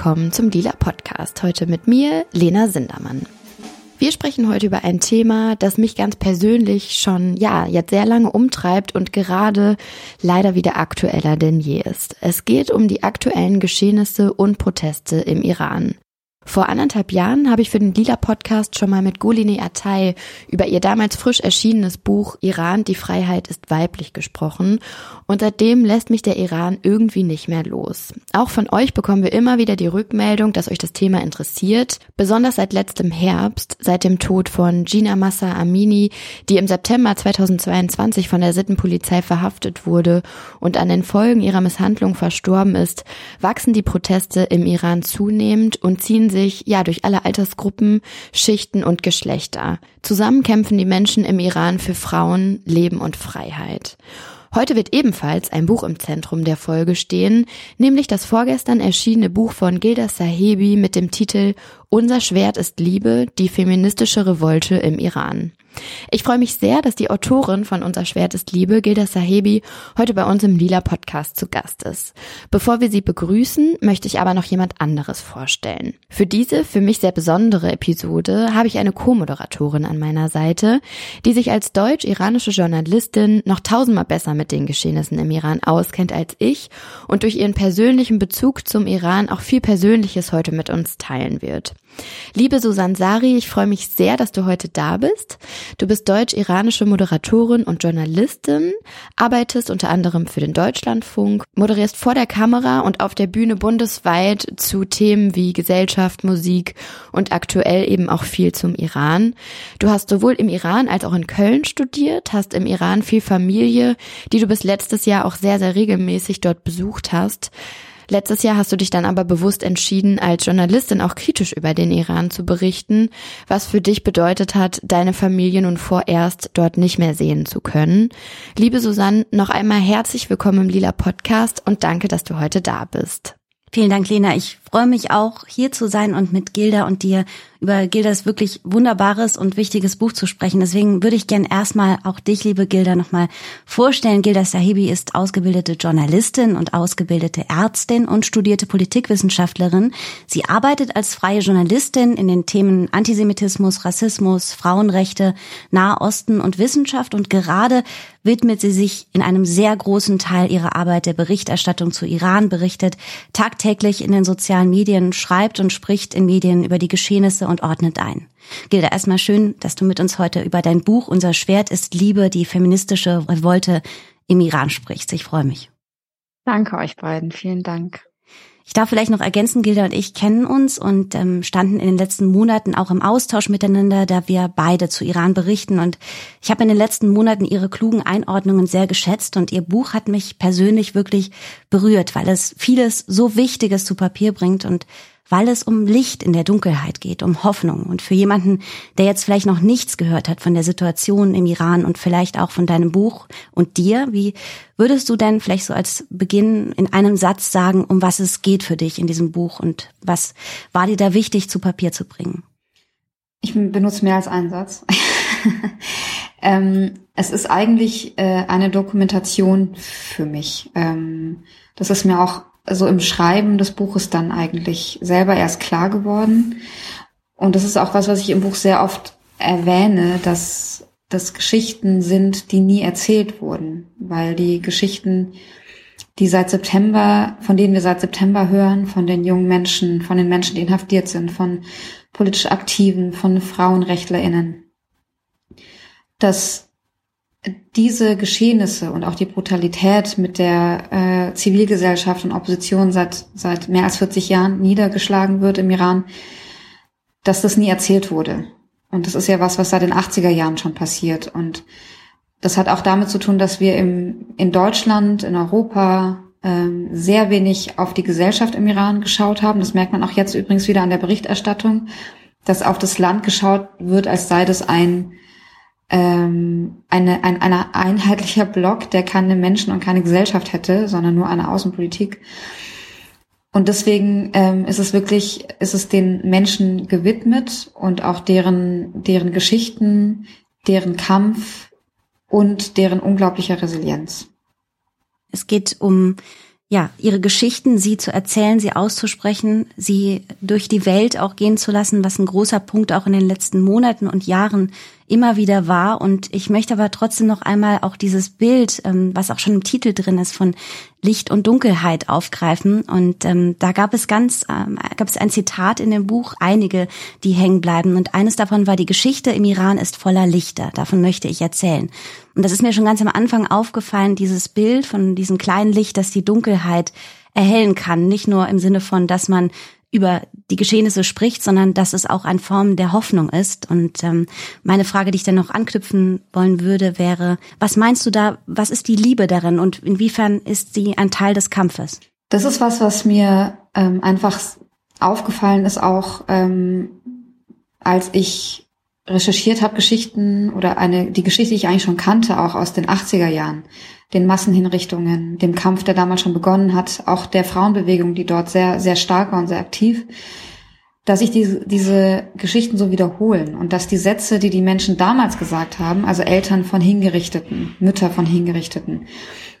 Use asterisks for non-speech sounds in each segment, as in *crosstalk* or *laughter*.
willkommen zum Lila Podcast. Heute mit mir, Lena Sindermann. Wir sprechen heute über ein Thema, das mich ganz persönlich schon, ja, jetzt sehr lange umtreibt und gerade leider wieder aktueller denn je ist. Es geht um die aktuellen Geschehnisse und Proteste im Iran. Vor anderthalb Jahren habe ich für den Lila Podcast schon mal mit Guline Atay über ihr damals frisch erschienenes Buch Iran, die Freiheit ist weiblich gesprochen. Und seitdem lässt mich der Iran irgendwie nicht mehr los. Auch von euch bekommen wir immer wieder die Rückmeldung, dass euch das Thema interessiert. Besonders seit letztem Herbst, seit dem Tod von Gina Massa Amini, die im September 2022 von der Sittenpolizei verhaftet wurde und an den Folgen ihrer Misshandlung verstorben ist, wachsen die Proteste im Iran zunehmend und ziehen sich ja durch alle Altersgruppen, Schichten und Geschlechter. Zusammen kämpfen die Menschen im Iran für Frauen, Leben und Freiheit. Heute wird ebenfalls ein Buch im Zentrum der Folge stehen, nämlich das vorgestern erschienene Buch von Gilda Sahebi mit dem Titel Unser Schwert ist Liebe, die feministische Revolte im Iran. Ich freue mich sehr, dass die Autorin von Unser Schwert ist Liebe, Gilda Sahebi, heute bei uns im Lila Podcast zu Gast ist. Bevor wir sie begrüßen, möchte ich aber noch jemand anderes vorstellen. Für diese, für mich sehr besondere Episode habe ich eine Co-Moderatorin an meiner Seite, die sich als deutsch-iranische Journalistin noch tausendmal besser mit den Geschehnissen im Iran auskennt als ich und durch ihren persönlichen Bezug zum Iran auch viel Persönliches heute mit uns teilen wird. Liebe Susan Sari, ich freue mich sehr, dass du heute da bist. Du bist deutsch-iranische Moderatorin und Journalistin, arbeitest unter anderem für den Deutschlandfunk, moderierst vor der Kamera und auf der Bühne bundesweit zu Themen wie Gesellschaft, Musik und aktuell eben auch viel zum Iran. Du hast sowohl im Iran als auch in Köln studiert, hast im Iran viel Familie, die du bis letztes Jahr auch sehr, sehr regelmäßig dort besucht hast. Letztes Jahr hast du dich dann aber bewusst entschieden, als Journalistin auch kritisch über den Iran zu berichten, was für dich bedeutet hat, deine Familie nun vorerst dort nicht mehr sehen zu können. Liebe Susanne, noch einmal herzlich willkommen im Lila Podcast und danke, dass du heute da bist. Vielen Dank, Lena. Ich freue mich auch, hier zu sein und mit Gilda und dir über Gildas wirklich wunderbares und wichtiges Buch zu sprechen. Deswegen würde ich gern erstmal auch dich, liebe Gilda, nochmal vorstellen. Gilda Sahibi ist ausgebildete Journalistin und ausgebildete Ärztin und studierte Politikwissenschaftlerin. Sie arbeitet als freie Journalistin in den Themen Antisemitismus, Rassismus, Frauenrechte, Nahosten und Wissenschaft und gerade widmet sie sich in einem sehr großen Teil ihrer Arbeit der Berichterstattung zu Iran, berichtet tagtäglich in den sozialen Medien, schreibt und spricht in Medien über die Geschehnisse und ordnet ein. Gilda, erstmal schön, dass du mit uns heute über dein Buch Unser Schwert ist Liebe, die feministische Revolte im Iran sprichst. Ich freue mich. Danke euch beiden. Vielen Dank. Ich darf vielleicht noch ergänzen, Gilda und ich kennen uns und ähm, standen in den letzten Monaten auch im Austausch miteinander, da wir beide zu Iran berichten. Und ich habe in den letzten Monaten ihre klugen Einordnungen sehr geschätzt und ihr Buch hat mich persönlich wirklich berührt, weil es vieles so Wichtiges zu Papier bringt und weil es um Licht in der Dunkelheit geht, um Hoffnung. Und für jemanden, der jetzt vielleicht noch nichts gehört hat von der Situation im Iran und vielleicht auch von deinem Buch und dir, wie würdest du denn vielleicht so als Beginn in einem Satz sagen, um was es geht für dich in diesem Buch und was war dir da wichtig zu Papier zu bringen? Ich benutze mehr als einen Satz. *laughs* ähm, es ist eigentlich äh, eine Dokumentation für mich. Ähm, das ist mir auch so im Schreiben des Buches dann eigentlich selber erst klar geworden. Und das ist auch was, was ich im Buch sehr oft erwähne, dass das Geschichten sind, die nie erzählt wurden, weil die Geschichten, die seit September, von denen wir seit September hören, von den jungen Menschen, von den Menschen, die inhaftiert sind, von politisch Aktiven, von Frauenrechtlerinnen, dass diese Geschehnisse und auch die Brutalität, mit der äh, Zivilgesellschaft und Opposition seit, seit mehr als 40 Jahren niedergeschlagen wird im Iran, dass das nie erzählt wurde. Und das ist ja was, was seit den 80er Jahren schon passiert. Und das hat auch damit zu tun, dass wir im, in Deutschland, in Europa ähm, sehr wenig auf die Gesellschaft im Iran geschaut haben. Das merkt man auch jetzt übrigens wieder an der Berichterstattung, dass auf das Land geschaut wird, als sei das ein ähm, eine, ein, ein einheitlicher Block, der keine Menschen und keine Gesellschaft hätte, sondern nur eine Außenpolitik. Und deswegen ähm, ist es wirklich, ist es den Menschen gewidmet und auch deren, deren Geschichten, deren Kampf und deren unglaublicher Resilienz. Es geht um ja, ihre Geschichten, sie zu erzählen, sie auszusprechen, sie durch die Welt auch gehen zu lassen, was ein großer Punkt auch in den letzten Monaten und Jahren immer wieder war. Und ich möchte aber trotzdem noch einmal auch dieses Bild, ähm, was auch schon im Titel drin ist, von Licht und Dunkelheit aufgreifen. Und ähm, da gab es ganz, ähm, gab es ein Zitat in dem Buch, einige, die hängen bleiben. Und eines davon war, die Geschichte im Iran ist voller Lichter. Davon möchte ich erzählen. Und das ist mir schon ganz am Anfang aufgefallen, dieses Bild von diesem kleinen Licht, das die Dunkelheit erhellen kann. Nicht nur im Sinne von, dass man über die Geschehnisse spricht, sondern dass es auch eine Form der Hoffnung ist. Und ähm, meine Frage, die ich dann noch anknüpfen wollen würde, wäre, was meinst du da, was ist die Liebe darin und inwiefern ist sie ein Teil des Kampfes? Das ist was, was mir ähm, einfach aufgefallen ist, auch ähm, als ich recherchiert habe, Geschichten oder eine, die Geschichte, die ich eigentlich schon kannte, auch aus den 80er Jahren. Den Massenhinrichtungen, dem Kampf, der damals schon begonnen hat, auch der Frauenbewegung, die dort sehr, sehr stark war und sehr aktiv, dass sich diese, diese Geschichten so wiederholen und dass die Sätze, die die Menschen damals gesagt haben, also Eltern von Hingerichteten, Mütter von Hingerichteten,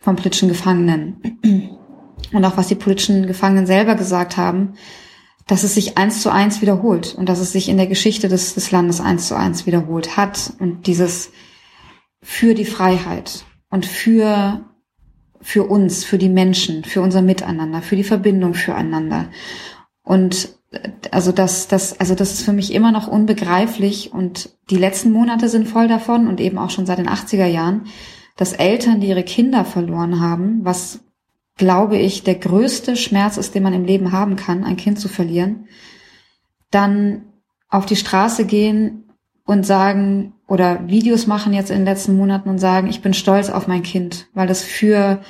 von politischen Gefangenen und auch was die politischen Gefangenen selber gesagt haben, dass es sich eins zu eins wiederholt und dass es sich in der Geschichte des, des Landes eins zu eins wiederholt hat und dieses für die Freiheit und für, für uns, für die Menschen, für unser Miteinander, für die Verbindung füreinander. Und äh, also das, das, also das ist für mich immer noch unbegreiflich und die letzten Monate sind voll davon und eben auch schon seit den 80er Jahren, dass Eltern, die ihre Kinder verloren haben, was glaube ich der größte Schmerz ist, den man im Leben haben kann, ein Kind zu verlieren, dann auf die Straße gehen und sagen oder Videos machen jetzt in den letzten Monaten und sagen, ich bin stolz auf mein Kind, weil es für,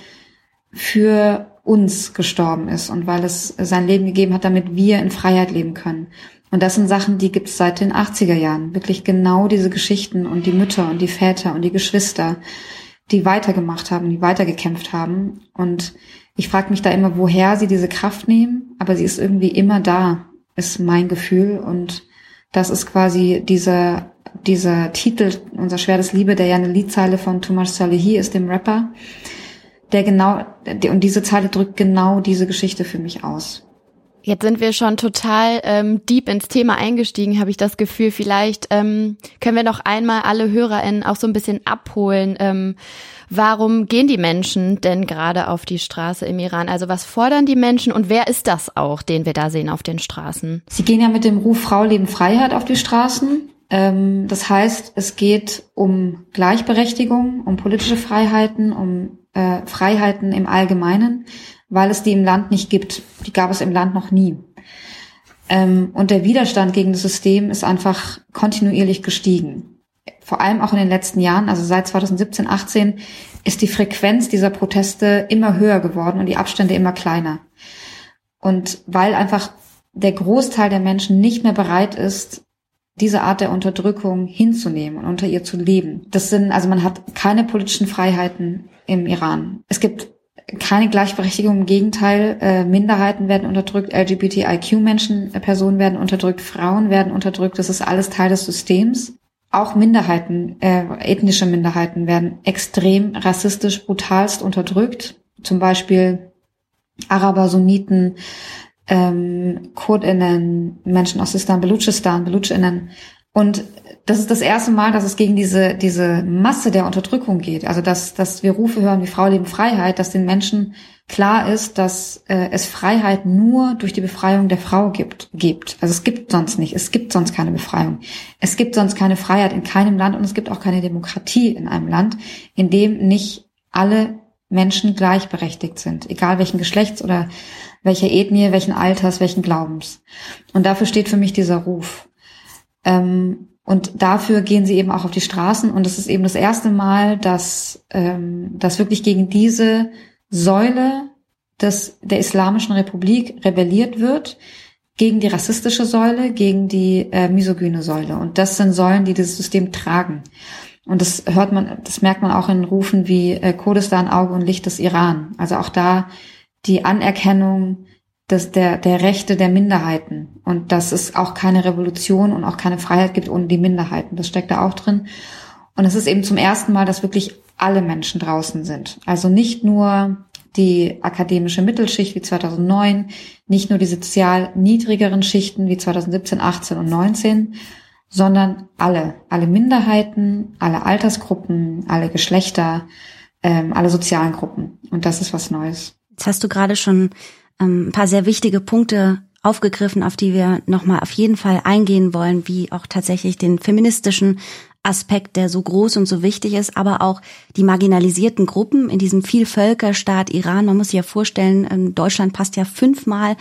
für uns gestorben ist und weil es sein Leben gegeben hat, damit wir in Freiheit leben können. Und das sind Sachen, die gibt es seit den 80er Jahren. Wirklich genau diese Geschichten und die Mütter und die Väter und die Geschwister, die weitergemacht haben, die weitergekämpft haben. Und ich frage mich da immer, woher sie diese Kraft nehmen, aber sie ist irgendwie immer da, ist mein Gefühl. Und das ist quasi dieser, dieser Titel, unser schweres Liebe, der ja eine Liedzeile von Thomas Salehi ist, dem Rapper, der genau, und diese Zeile drückt genau diese Geschichte für mich aus. Jetzt sind wir schon total ähm, deep ins Thema eingestiegen, habe ich das Gefühl. Vielleicht ähm, können wir noch einmal alle HörerInnen auch so ein bisschen abholen. Ähm, warum gehen die Menschen denn gerade auf die Straße im Iran? Also was fordern die Menschen und wer ist das auch, den wir da sehen auf den Straßen? Sie gehen ja mit dem Ruf Frau, Leben, Freiheit auf die Straßen. Ähm, das heißt, es geht um Gleichberechtigung, um politische Freiheiten, um äh, Freiheiten im Allgemeinen weil es die im Land nicht gibt. Die gab es im Land noch nie. Ähm, und der Widerstand gegen das System ist einfach kontinuierlich gestiegen. Vor allem auch in den letzten Jahren, also seit 2017, 18, ist die Frequenz dieser Proteste immer höher geworden und die Abstände immer kleiner. Und weil einfach der Großteil der Menschen nicht mehr bereit ist, diese Art der Unterdrückung hinzunehmen und unter ihr zu leben. Das sind, also man hat keine politischen Freiheiten im Iran. Es gibt keine Gleichberechtigung, im Gegenteil, äh, Minderheiten werden unterdrückt, LGBTIQ-Menschen, äh, Personen werden unterdrückt, Frauen werden unterdrückt, das ist alles Teil des Systems. Auch Minderheiten, äh, ethnische Minderheiten werden extrem rassistisch, brutalst unterdrückt. Zum Beispiel Araber, Sunniten, ähm, KurdInnen, Menschen aus Sistan, Belutschistan, BelutschInnen. Und das ist das erste Mal, dass es gegen diese, diese Masse der Unterdrückung geht. Also, dass, dass wir Rufe hören wie Frau leben Freiheit, dass den Menschen klar ist, dass äh, es Freiheit nur durch die Befreiung der Frau gibt, gibt. Also es gibt sonst nicht. Es gibt sonst keine Befreiung. Es gibt sonst keine Freiheit in keinem Land und es gibt auch keine Demokratie in einem Land, in dem nicht alle Menschen gleichberechtigt sind, egal welchen Geschlechts oder welcher Ethnie, welchen Alters, welchen Glaubens. Und dafür steht für mich dieser Ruf. Ähm, und dafür gehen sie eben auch auf die Straßen. Und es ist eben das erste Mal, dass, ähm, dass wirklich gegen diese Säule des, der Islamischen Republik rebelliert wird, gegen die rassistische Säule, gegen die äh, misogyne Säule. Und das sind Säulen, die dieses System tragen. Und das hört man, das merkt man auch in Rufen wie äh, Kurdistan, Auge und Licht des Iran. Also auch da die Anerkennung des, der, der Rechte der Minderheiten und dass es auch keine Revolution und auch keine Freiheit gibt ohne die Minderheiten. Das steckt da auch drin. Und es ist eben zum ersten Mal, dass wirklich alle Menschen draußen sind. Also nicht nur die akademische Mittelschicht wie 2009, nicht nur die sozial niedrigeren Schichten wie 2017, 18 und 19, sondern alle, alle Minderheiten, alle Altersgruppen, alle Geschlechter, ähm, alle sozialen Gruppen. Und das ist was Neues. Jetzt hast du gerade schon ein paar sehr wichtige Punkte aufgegriffen, auf die wir nochmal auf jeden Fall eingehen wollen, wie auch tatsächlich den feministischen Aspekt, der so groß und so wichtig ist, aber auch die marginalisierten Gruppen in diesem Vielvölkerstaat Iran. Man muss sich ja vorstellen, ähm, Deutschland passt ja fünfmal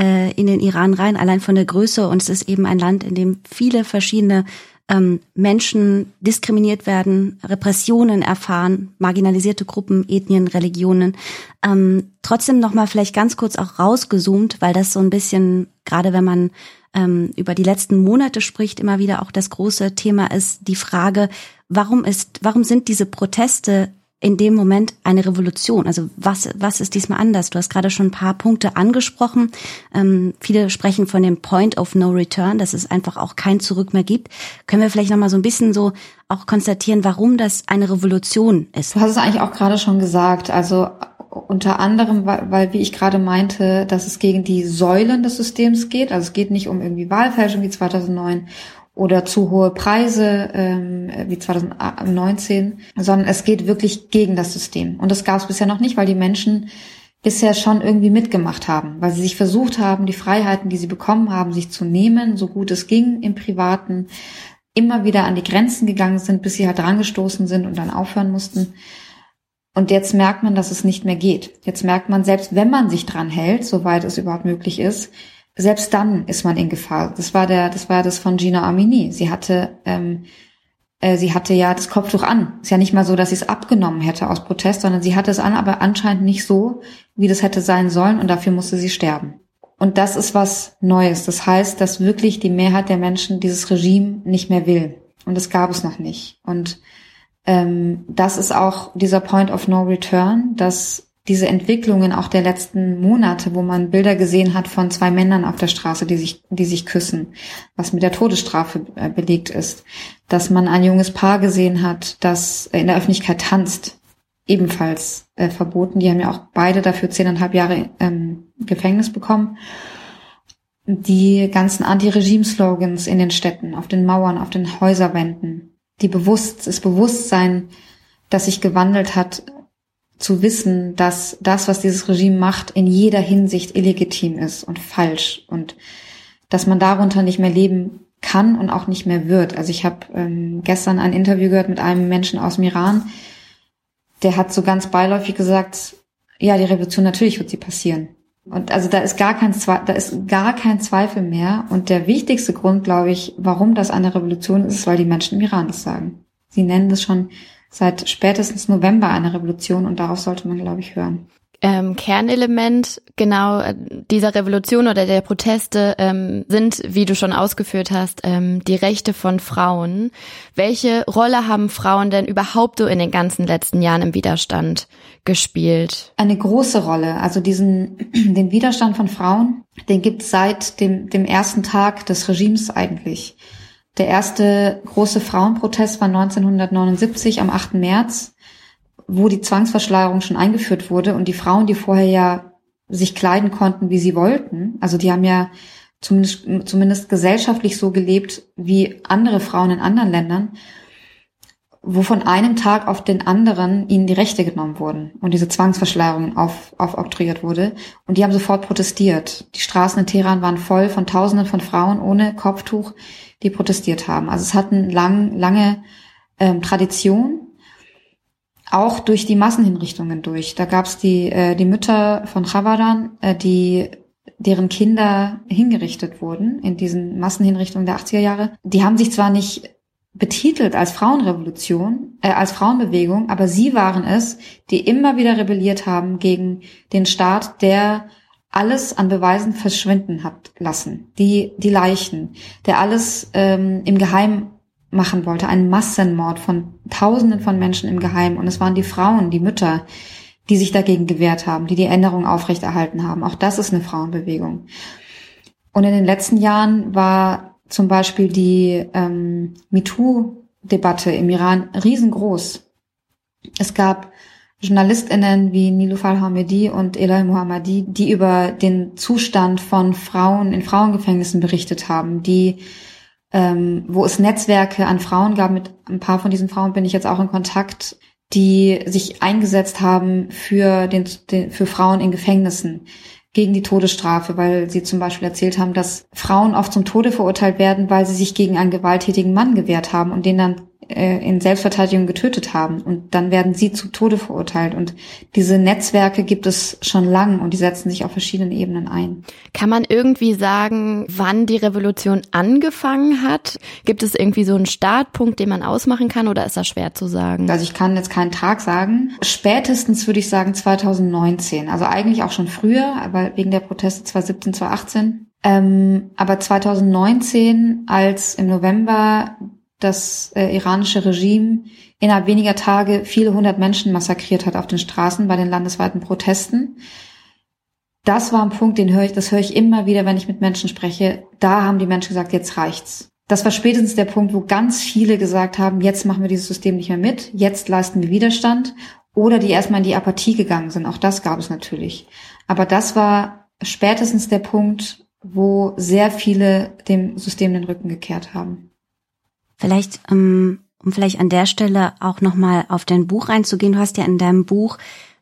äh, in den Iran rein, allein von der Größe. Und es ist eben ein Land, in dem viele verschiedene ähm, Menschen diskriminiert werden, Repressionen erfahren, marginalisierte Gruppen, Ethnien, Religionen. Ähm, trotzdem noch mal vielleicht ganz kurz auch rausgezoomt, weil das so ein bisschen, gerade wenn man ähm, über die letzten Monate spricht, immer wieder auch das große Thema ist die Frage, warum ist, warum sind diese Proteste in dem Moment eine Revolution? Also was, was ist diesmal anders? Du hast gerade schon ein paar Punkte angesprochen. Ähm, viele sprechen von dem Point of No Return, dass es einfach auch kein Zurück mehr gibt. Können wir vielleicht noch mal so ein bisschen so auch konstatieren, warum das eine Revolution ist? Du hast es eigentlich auch gerade schon gesagt. Also unter anderem, weil, weil, wie ich gerade meinte, dass es gegen die Säulen des Systems geht. Also es geht nicht um irgendwie Wahlfälschung wie 2009 oder zu hohe Preise ähm, wie 2019, sondern es geht wirklich gegen das System. Und das gab es bisher noch nicht, weil die Menschen bisher schon irgendwie mitgemacht haben, weil sie sich versucht haben, die Freiheiten, die sie bekommen haben, sich zu nehmen, so gut es ging im Privaten, immer wieder an die Grenzen gegangen sind, bis sie halt drangestoßen sind und dann aufhören mussten. Und jetzt merkt man, dass es nicht mehr geht. Jetzt merkt man, selbst wenn man sich dran hält, soweit es überhaupt möglich ist, selbst dann ist man in Gefahr. Das war der, das war das von Gina Amini. Sie hatte, ähm, äh, sie hatte ja das Kopftuch an. Ist ja nicht mal so, dass sie es abgenommen hätte aus Protest, sondern sie hatte es an, aber anscheinend nicht so, wie das hätte sein sollen und dafür musste sie sterben. Und das ist was Neues. Das heißt, dass wirklich die Mehrheit der Menschen dieses Regime nicht mehr will. Und das gab es noch nicht. Und ähm, das ist auch dieser Point of No Return, dass diese Entwicklungen auch der letzten Monate, wo man Bilder gesehen hat von zwei Männern auf der Straße, die sich, die sich küssen, was mit der Todesstrafe äh, belegt ist, dass man ein junges Paar gesehen hat, das in der Öffentlichkeit tanzt, ebenfalls äh, verboten. Die haben ja auch beide dafür zehneinhalb Jahre ähm, Gefängnis bekommen. Die ganzen Anti-Regime-Slogans in den Städten, auf den Mauern, auf den Häuserwänden, die Bewusst, das Bewusstsein, das sich gewandelt hat, zu wissen, dass das, was dieses Regime macht, in jeder Hinsicht illegitim ist und falsch und dass man darunter nicht mehr leben kann und auch nicht mehr wird. Also ich habe ähm, gestern ein Interview gehört mit einem Menschen aus dem Iran, der hat so ganz beiläufig gesagt, ja, die Revolution natürlich wird sie passieren. Und also da ist gar kein da ist gar kein Zweifel mehr. Und der wichtigste Grund, glaube ich, warum das eine Revolution ist, ist, weil die Menschen im Iran das sagen. Sie nennen das schon seit spätestens November eine Revolution und darauf sollte man, glaube ich, hören. Ähm, Kernelement genau äh, dieser Revolution oder der Proteste ähm, sind, wie du schon ausgeführt hast, ähm, die Rechte von Frauen. Welche Rolle haben Frauen denn überhaupt so in den ganzen letzten Jahren im Widerstand gespielt? Eine große Rolle. Also diesen *clears throat* den Widerstand von Frauen, den gibt es seit dem, dem ersten Tag des Regimes eigentlich. Der erste große Frauenprotest war 1979 am 8. März, wo die Zwangsverschleierung schon eingeführt wurde und die Frauen, die vorher ja sich kleiden konnten, wie sie wollten, also die haben ja zumindest, zumindest gesellschaftlich so gelebt wie andere Frauen in anderen Ländern, wo von einem Tag auf den anderen ihnen die Rechte genommen wurden und diese Zwangsverschleierung auf, aufoktroyiert wurde. Und die haben sofort protestiert. Die Straßen in Teheran waren voll von Tausenden von Frauen ohne Kopftuch, die protestiert haben. Also es hat eine lang, lange ähm, Tradition, auch durch die Massenhinrichtungen durch. Da gab es die, äh, die Mütter von Chavadan, äh, die deren Kinder hingerichtet wurden in diesen Massenhinrichtungen der 80er Jahre. Die haben sich zwar nicht betitelt als Frauenrevolution, äh, als Frauenbewegung, aber sie waren es, die immer wieder rebelliert haben gegen den Staat, der alles an Beweisen verschwinden hat lassen, die, die Leichen, der alles ähm, im Geheimen machen wollte, einen Massenmord von Tausenden von Menschen im Geheimen. Und es waren die Frauen, die Mütter, die sich dagegen gewehrt haben, die die Änderung aufrechterhalten haben. Auch das ist eine Frauenbewegung. Und in den letzten Jahren war zum Beispiel die ähm, MeToo-Debatte im Iran riesengroß. Es gab JournalistInnen wie Nilufar Hamedi und Eloy Mohammadi, die über den Zustand von Frauen in Frauengefängnissen berichtet haben, die ähm, wo es Netzwerke an Frauen gab, mit ein paar von diesen Frauen bin ich jetzt auch in Kontakt, die sich eingesetzt haben für, den, den, für Frauen in Gefängnissen gegen die Todesstrafe, weil sie zum Beispiel erzählt haben, dass Frauen oft zum Tode verurteilt werden, weil sie sich gegen einen gewalttätigen Mann gewehrt haben und den dann äh, in Selbstverteidigung getötet haben und dann werden sie zu Tode verurteilt. Und diese Netzwerke gibt es schon lang und die setzen sich auf verschiedenen Ebenen ein. Kann man irgendwie sagen, wann die Revolution angefangen hat? Gibt es irgendwie so einen Startpunkt, den man ausmachen kann oder ist das schwer zu sagen? Also ich kann jetzt keinen Tag sagen. Spätestens würde ich sagen 2019. Also eigentlich auch schon früher, aber wegen der Proteste 2017, 2018. Ähm, aber 2019, als im November das äh, iranische Regime innerhalb weniger Tage viele hundert Menschen massakriert hat auf den Straßen bei den landesweiten Protesten. Das war ein Punkt, den höre ich, das höre ich immer wieder, wenn ich mit Menschen spreche. Da haben die Menschen gesagt, jetzt reicht's. Das war spätestens der Punkt, wo ganz viele gesagt haben, jetzt machen wir dieses System nicht mehr mit, jetzt leisten wir Widerstand oder die erstmal in die Apathie gegangen sind. Auch das gab es natürlich. Aber das war spätestens der Punkt, wo sehr viele dem System den Rücken gekehrt haben. Vielleicht, ähm, um vielleicht an der Stelle auch nochmal auf dein Buch einzugehen. Du hast ja in deinem Buch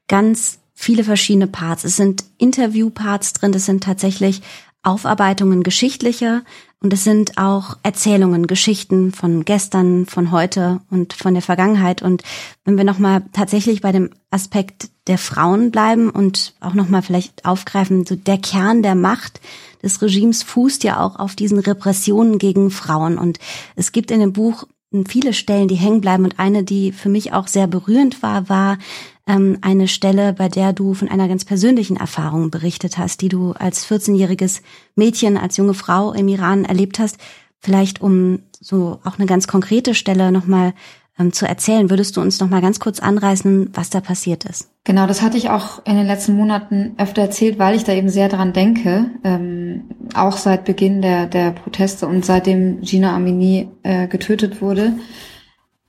ganz viele verschiedene Parts. Es sind Interviewparts drin, das sind tatsächlich Aufarbeitungen geschichtlicher und es sind auch Erzählungen, Geschichten von gestern, von heute und von der Vergangenheit. Und wenn wir nochmal tatsächlich bei dem Aspekt der Frauen bleiben und auch nochmal vielleicht aufgreifen, so der Kern der Macht, des Regimes fußt ja auch auf diesen Repressionen gegen Frauen. Und es gibt in dem Buch viele Stellen, die hängen bleiben. Und eine, die für mich auch sehr berührend war, war ähm, eine Stelle, bei der du von einer ganz persönlichen Erfahrung berichtet hast, die du als 14-jähriges Mädchen, als junge Frau im Iran erlebt hast. Vielleicht um so auch eine ganz konkrete Stelle nochmal ähm, zu erzählen. Würdest du uns noch mal ganz kurz anreißen, was da passiert ist? Genau, das hatte ich auch in den letzten Monaten öfter erzählt, weil ich da eben sehr dran denke. Ähm, auch seit Beginn der, der Proteste und seitdem Gina Amini äh, getötet wurde.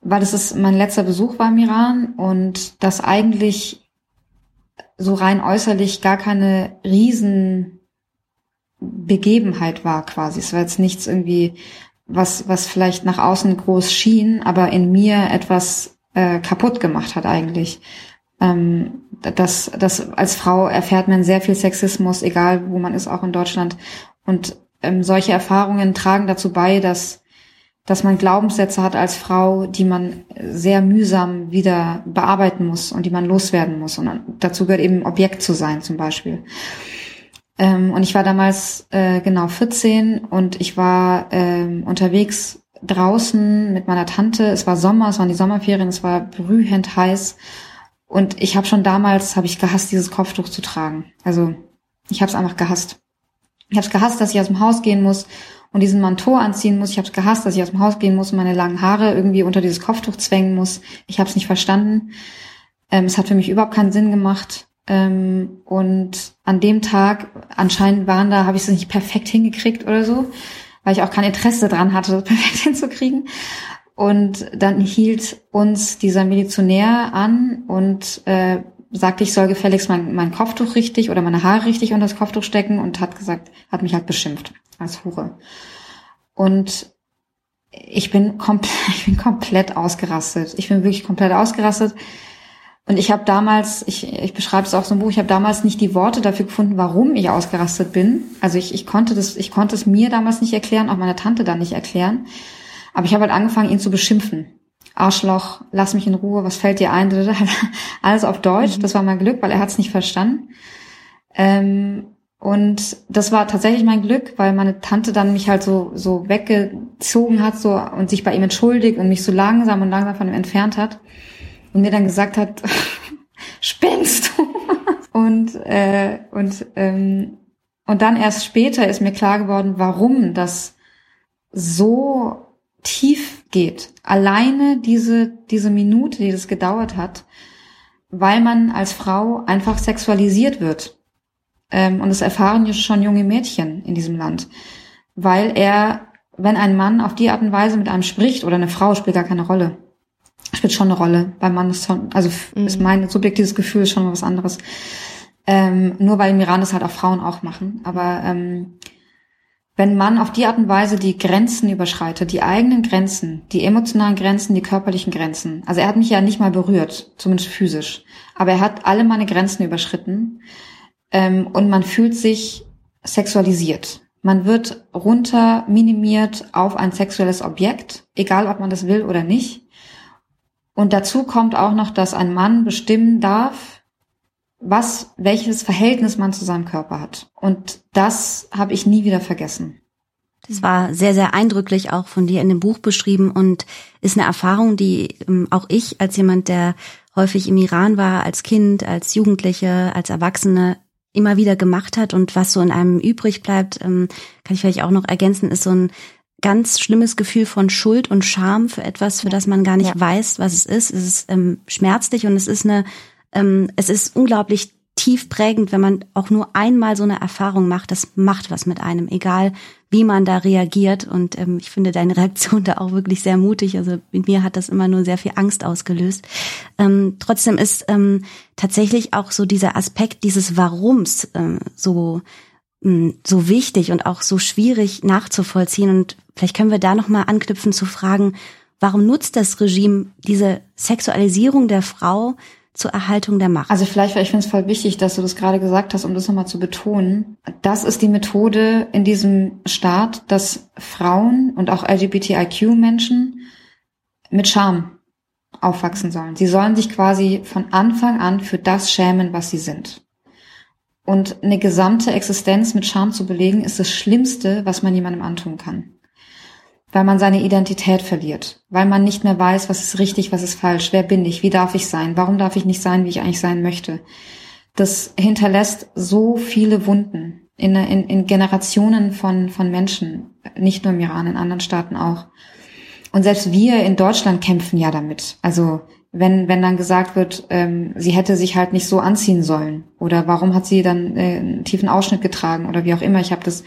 Weil das ist mein letzter Besuch war im Iran und das eigentlich so rein äußerlich gar keine Riesenbegebenheit war quasi. Es war jetzt nichts irgendwie was, was vielleicht nach außen groß schien, aber in mir etwas äh, kaputt gemacht hat eigentlich. Ähm, das, das als Frau erfährt man sehr viel Sexismus, egal wo man ist, auch in Deutschland. Und ähm, solche Erfahrungen tragen dazu bei, dass dass man Glaubenssätze hat als Frau, die man sehr mühsam wieder bearbeiten muss und die man loswerden muss. Und dazu gehört eben Objekt zu sein zum Beispiel. Ähm, und ich war damals äh, genau 14 und ich war ähm, unterwegs draußen mit meiner Tante. Es war Sommer, es waren die Sommerferien, es war brühend heiß. Und ich habe schon damals, habe ich gehasst, dieses Kopftuch zu tragen. Also ich habe es einfach gehasst. Ich habe es gehasst, dass ich aus dem Haus gehen muss und diesen Manteau anziehen muss. Ich habe es gehasst, dass ich aus dem Haus gehen muss und meine langen Haare irgendwie unter dieses Kopftuch zwängen muss. Ich habe es nicht verstanden. Ähm, es hat für mich überhaupt keinen Sinn gemacht. Ähm, und an dem Tag, anscheinend waren da, habe ich es nicht perfekt hingekriegt oder so, weil ich auch kein Interesse dran hatte, das *laughs* perfekt hinzukriegen. Und dann hielt uns dieser Milizionär an und äh, sagte, ich soll gefälligst mein, mein Kopftuch richtig oder meine Haare richtig unter das Kopftuch stecken und hat gesagt, hat mich halt beschimpft als Hure. Und ich bin komplett, *laughs* ich bin komplett ausgerastet. Ich bin wirklich komplett ausgerastet. Und ich habe damals, ich, ich beschreibe es auch so im Buch, ich habe damals nicht die Worte dafür gefunden, warum ich ausgerastet bin. Also ich, ich konnte das, ich konnte es mir damals nicht erklären, auch meiner Tante dann nicht erklären. Aber ich habe halt angefangen, ihn zu beschimpfen. Arschloch, lass mich in Ruhe, was fällt dir ein? *laughs* Alles auf Deutsch. Mhm. Das war mein Glück, weil er hat es nicht verstanden. Ähm, und das war tatsächlich mein Glück, weil meine Tante dann mich halt so, so weggezogen hat so, und sich bei ihm entschuldigt und mich so langsam und langsam von ihm entfernt hat und mir dann gesagt hat, *laughs* spinnst du? *laughs* und äh, und ähm, und dann erst später ist mir klar geworden, warum das so tief geht. Alleine diese, diese Minute, die das gedauert hat, weil man als Frau einfach sexualisiert wird. Ähm, und das erfahren ja schon junge Mädchen in diesem Land. Weil er, wenn ein Mann auf die Art und Weise mit einem spricht, oder eine Frau spielt gar keine Rolle, spielt schon eine Rolle. Beim Mann ist schon, also mhm. ist mein subjektives Gefühl schon mal was anderes. Ähm, nur weil im Iran das halt auch Frauen auch machen. Aber ähm, wenn man auf die Art und Weise die Grenzen überschreitet, die eigenen Grenzen, die emotionalen Grenzen, die körperlichen Grenzen. Also er hat mich ja nicht mal berührt, zumindest physisch. Aber er hat alle meine Grenzen überschritten. Ähm, und man fühlt sich sexualisiert. Man wird runter minimiert auf ein sexuelles Objekt, egal ob man das will oder nicht. Und dazu kommt auch noch, dass ein Mann bestimmen darf, was, welches Verhältnis man zu seinem Körper hat. Und das habe ich nie wieder vergessen. Das war sehr, sehr eindrücklich auch von dir in dem Buch beschrieben und ist eine Erfahrung, die ähm, auch ich als jemand, der häufig im Iran war, als Kind, als Jugendliche, als Erwachsene immer wieder gemacht hat und was so in einem übrig bleibt, ähm, kann ich vielleicht auch noch ergänzen, ist so ein ganz schlimmes Gefühl von Schuld und Scham für etwas, für das man gar nicht ja. weiß, was es ist. Es ist ähm, schmerzlich und es ist eine, ähm, es ist unglaublich tief prägend, wenn man auch nur einmal so eine Erfahrung macht. Das macht was mit einem, egal wie man da reagiert. Und ähm, ich finde deine Reaktion da auch wirklich sehr mutig. Also mit mir hat das immer nur sehr viel Angst ausgelöst. Ähm, trotzdem ist ähm, tatsächlich auch so dieser Aspekt dieses Warums ähm, so so wichtig und auch so schwierig nachzuvollziehen. Und vielleicht können wir da nochmal anknüpfen zu fragen, warum nutzt das Regime diese Sexualisierung der Frau zur Erhaltung der Macht? Also vielleicht, weil ich finde es voll wichtig, dass du das gerade gesagt hast, um das nochmal zu betonen. Das ist die Methode in diesem Staat, dass Frauen und auch LGBTIQ-Menschen mit Scham aufwachsen sollen. Sie sollen sich quasi von Anfang an für das schämen, was sie sind. Und eine gesamte Existenz mit Scham zu belegen, ist das Schlimmste, was man jemandem antun kann. Weil man seine Identität verliert, weil man nicht mehr weiß, was ist richtig, was ist falsch, wer bin ich, wie darf ich sein, warum darf ich nicht sein, wie ich eigentlich sein möchte. Das hinterlässt so viele Wunden in, in, in Generationen von, von Menschen, nicht nur im Iran, in anderen Staaten auch. Und selbst wir in Deutschland kämpfen ja damit. Also wenn, wenn dann gesagt wird, ähm, sie hätte sich halt nicht so anziehen sollen oder warum hat sie dann äh, einen tiefen Ausschnitt getragen oder wie auch immer. Ich habe das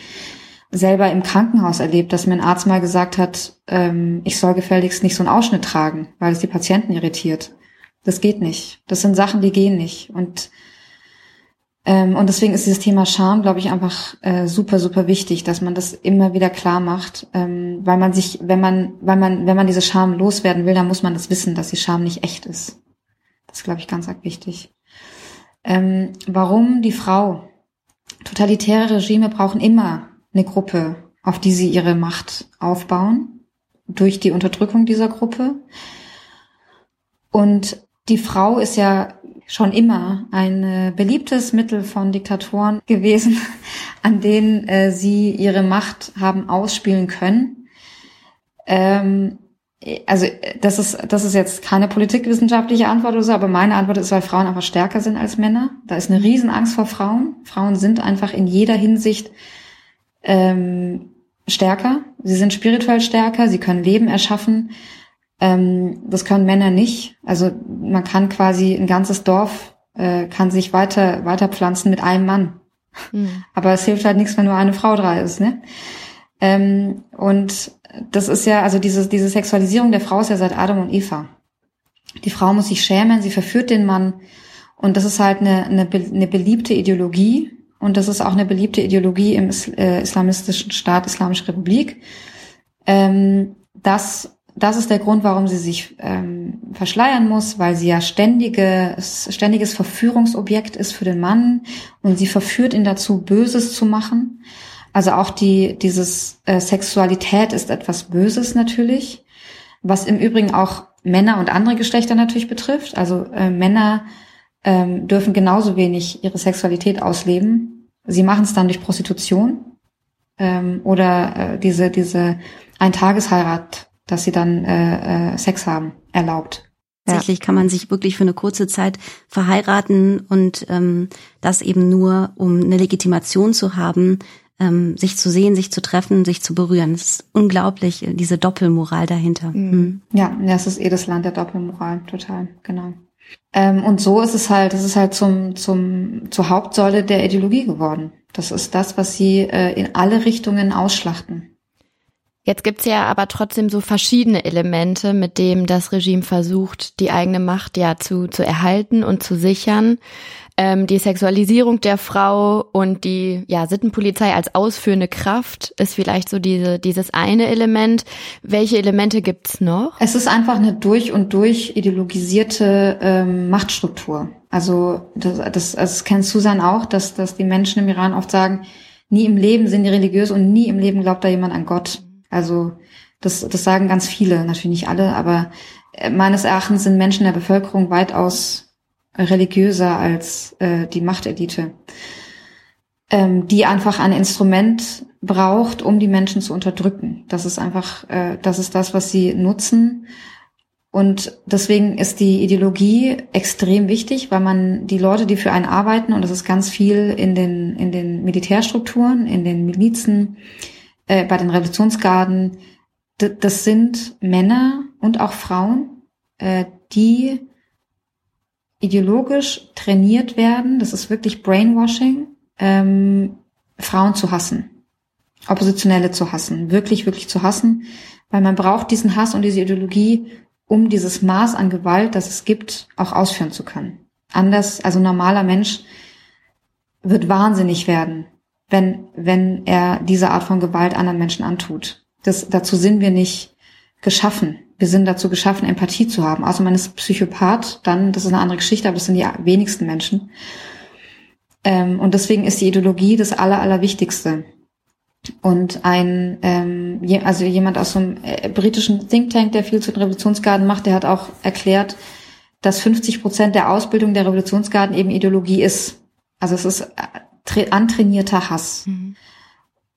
selber im Krankenhaus erlebt, dass mir ein Arzt mal gesagt hat, ähm, ich soll gefälligst nicht so einen Ausschnitt tragen, weil es die Patienten irritiert. Das geht nicht. Das sind Sachen, die gehen nicht. Und ähm, und deswegen ist dieses Thema Scham, glaube ich, einfach äh, super, super wichtig, dass man das immer wieder klar macht, ähm, weil man sich, wenn man, weil man, wenn man diese Scham loswerden will, dann muss man das wissen, dass die Scham nicht echt ist. Das ist, glaube ich, ganz arg wichtig. Ähm, warum die Frau? Totalitäre Regime brauchen immer eine Gruppe, auf die sie ihre Macht aufbauen, durch die Unterdrückung dieser Gruppe. Und die Frau ist ja schon immer ein äh, beliebtes Mittel von Diktatoren *laughs* gewesen, an denen äh, sie ihre Macht haben ausspielen können. Ähm, also das ist das ist jetzt keine politikwissenschaftliche Antwort oder so, aber meine Antwort ist, weil Frauen einfach stärker sind als Männer. Da ist eine Riesenangst vor Frauen. Frauen sind einfach in jeder Hinsicht ähm, stärker. Sie sind spirituell stärker. Sie können Leben erschaffen. Ähm, das können Männer nicht. Also man kann quasi ein ganzes Dorf äh, kann sich weiter weiter pflanzen mit einem Mann. Mhm. Aber es hilft halt nichts, wenn nur eine Frau drei ist, ne? Ähm, und das ist ja, also diese, diese Sexualisierung der Frau ist ja seit Adam und Eva. Die Frau muss sich schämen, sie verführt den Mann. Und das ist halt eine, eine, eine beliebte Ideologie. Und das ist auch eine beliebte Ideologie im äh, islamistischen Staat, Islamische Republik. Ähm, dass das ist der Grund, warum sie sich ähm, verschleiern muss, weil sie ja ständiges, ständiges Verführungsobjekt ist für den Mann und sie verführt ihn dazu, Böses zu machen. Also auch die, dieses äh, Sexualität ist etwas Böses natürlich, was im Übrigen auch Männer und andere Geschlechter natürlich betrifft. Also äh, Männer ähm, dürfen genauso wenig ihre Sexualität ausleben. Sie machen es dann durch Prostitution ähm, oder äh, diese diese Eintagesheirat dass sie dann äh, äh, Sex haben, erlaubt. Tatsächlich kann man sich wirklich für eine kurze Zeit verheiraten und ähm, das eben nur, um eine Legitimation zu haben, ähm, sich zu sehen, sich zu treffen, sich zu berühren. Es ist unglaublich, äh, diese Doppelmoral dahinter. Mhm. Mhm. Ja, ja, es ist eh das Land der Doppelmoral, total, genau. Ähm, und so ist es halt, es ist halt zum, zum, zur Hauptsäule der Ideologie geworden. Das ist das, was sie äh, in alle Richtungen ausschlachten. Jetzt gibt's ja aber trotzdem so verschiedene Elemente, mit dem das Regime versucht, die eigene Macht ja zu, zu erhalten und zu sichern ähm, die Sexualisierung der Frau und die ja, Sittenpolizei als ausführende Kraft ist vielleicht so diese, dieses eine Element. Welche Elemente gibt's noch? Es ist einfach eine durch und durch ideologisierte ähm, Machtstruktur. Also das, das, das kennt Susan auch, dass, dass die Menschen im Iran oft sagen, nie im Leben sind die religiös und nie im Leben glaubt da jemand an Gott. Also das, das sagen ganz viele, natürlich nicht alle, aber äh, meines Erachtens sind Menschen der Bevölkerung weitaus religiöser als äh, die Machtelite, ähm, die einfach ein Instrument braucht, um die Menschen zu unterdrücken. Das ist einfach, äh, das ist das, was sie nutzen. Und deswegen ist die Ideologie extrem wichtig, weil man die Leute, die für einen arbeiten, und das ist ganz viel in den, in den Militärstrukturen, in den Milizen, äh, bei den Revolutionsgarden, das sind Männer und auch Frauen, äh, die ideologisch trainiert werden, das ist wirklich Brainwashing, ähm, Frauen zu hassen, Oppositionelle zu hassen, wirklich, wirklich zu hassen, weil man braucht diesen Hass und diese Ideologie, um dieses Maß an Gewalt, das es gibt, auch ausführen zu können. Anders, also normaler Mensch wird wahnsinnig werden, wenn, wenn er diese Art von Gewalt anderen Menschen antut. Das, dazu sind wir nicht geschaffen wir sind dazu geschaffen, Empathie zu haben. Also man ist Psychopath, dann, das ist eine andere Geschichte, aber das sind die wenigsten Menschen. Ähm, und deswegen ist die Ideologie das Aller, Allerwichtigste. Und ein, ähm, je, also jemand aus so einem äh, britischen Think Tank, der viel zu den Revolutionsgarden macht, der hat auch erklärt, dass 50 Prozent der Ausbildung der Revolutionsgarden eben Ideologie ist. Also es ist äh, antrainierter Hass. Mhm.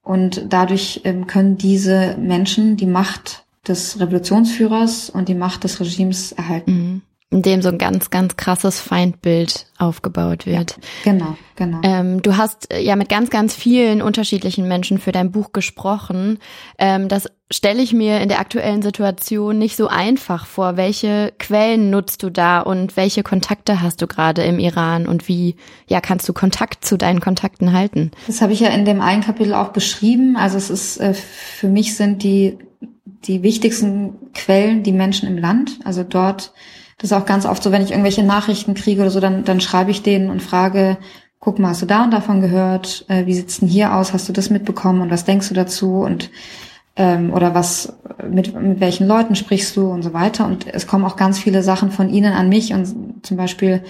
Und dadurch ähm, können diese Menschen die Macht des Revolutionsführers und die Macht des Regimes erhalten. Mhm. In dem so ein ganz, ganz krasses Feindbild aufgebaut wird. Genau, genau. Ähm, du hast äh, ja mit ganz, ganz vielen unterschiedlichen Menschen für dein Buch gesprochen. Ähm, das stelle ich mir in der aktuellen Situation nicht so einfach vor. Welche Quellen nutzt du da und welche Kontakte hast du gerade im Iran und wie ja kannst du Kontakt zu deinen Kontakten halten? Das habe ich ja in dem einen Kapitel auch beschrieben. Also es ist äh, für mich sind die die wichtigsten Quellen die Menschen im Land. Also dort, das ist auch ganz oft so, wenn ich irgendwelche Nachrichten kriege oder so, dann, dann schreibe ich denen und frage, guck mal, hast du da und davon gehört? Äh, wie sieht's denn hier aus? Hast du das mitbekommen und was denkst du dazu? Und ähm, oder was mit, mit welchen Leuten sprichst du und so weiter. Und es kommen auch ganz viele Sachen von ihnen an mich und zum Beispiel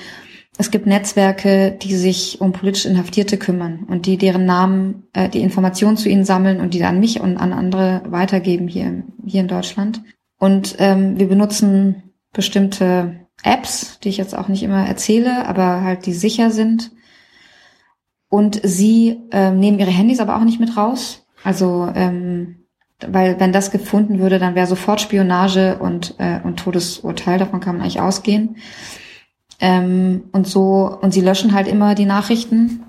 es gibt Netzwerke, die sich um politisch Inhaftierte kümmern und die deren Namen, äh, die Informationen zu ihnen sammeln und die an mich und an andere weitergeben hier, hier in Deutschland. Und ähm, wir benutzen bestimmte Apps, die ich jetzt auch nicht immer erzähle, aber halt die sicher sind. Und sie äh, nehmen ihre Handys aber auch nicht mit raus. Also ähm, weil wenn das gefunden würde, dann wäre sofort Spionage und, äh, und Todesurteil, davon kann man eigentlich ausgehen. Ähm, und so, und sie löschen halt immer die Nachrichten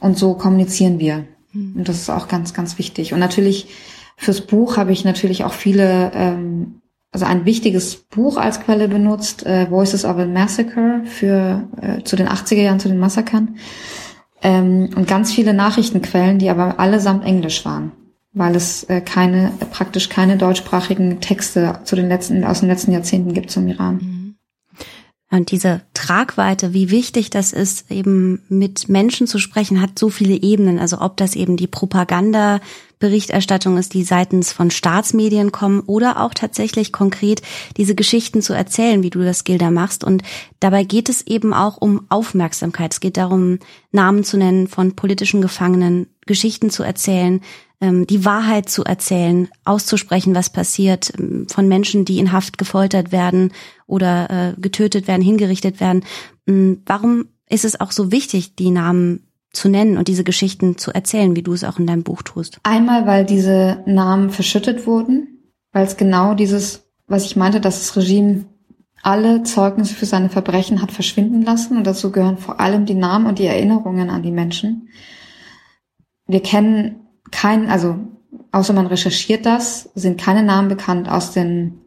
und so kommunizieren wir. Mhm. Und das ist auch ganz, ganz wichtig. Und natürlich fürs Buch habe ich natürlich auch viele, ähm, also ein wichtiges Buch als Quelle benutzt, äh, Voices of a Massacre für äh, zu den 80er Jahren, zu den Massakern. Ähm, und ganz viele Nachrichtenquellen, die aber allesamt Englisch waren, weil es äh, keine, praktisch keine deutschsprachigen Texte zu den letzten, aus den letzten Jahrzehnten gibt zum Iran. Mhm. Und diese Tragweite, wie wichtig das ist, eben mit Menschen zu sprechen, hat so viele Ebenen. Also ob das eben die Propaganda-Berichterstattung ist, die seitens von Staatsmedien kommen oder auch tatsächlich konkret diese Geschichten zu erzählen, wie du das, Gilda, machst. Und dabei geht es eben auch um Aufmerksamkeit. Es geht darum, Namen zu nennen von politischen Gefangenen, Geschichten zu erzählen, ähm, die Wahrheit zu erzählen, auszusprechen, was passiert, ähm, von Menschen, die in Haft gefoltert werden oder äh, getötet werden, hingerichtet werden. Ähm, warum ist es auch so wichtig, die Namen zu nennen und diese Geschichten zu erzählen, wie du es auch in deinem Buch tust? Einmal, weil diese Namen verschüttet wurden, weil es genau dieses, was ich meinte, dass das Regime alle Zeugnisse für seine Verbrechen hat verschwinden lassen und dazu gehören vor allem die Namen und die Erinnerungen an die Menschen. Wir kennen kein, also außer man recherchiert das, sind keine Namen bekannt aus den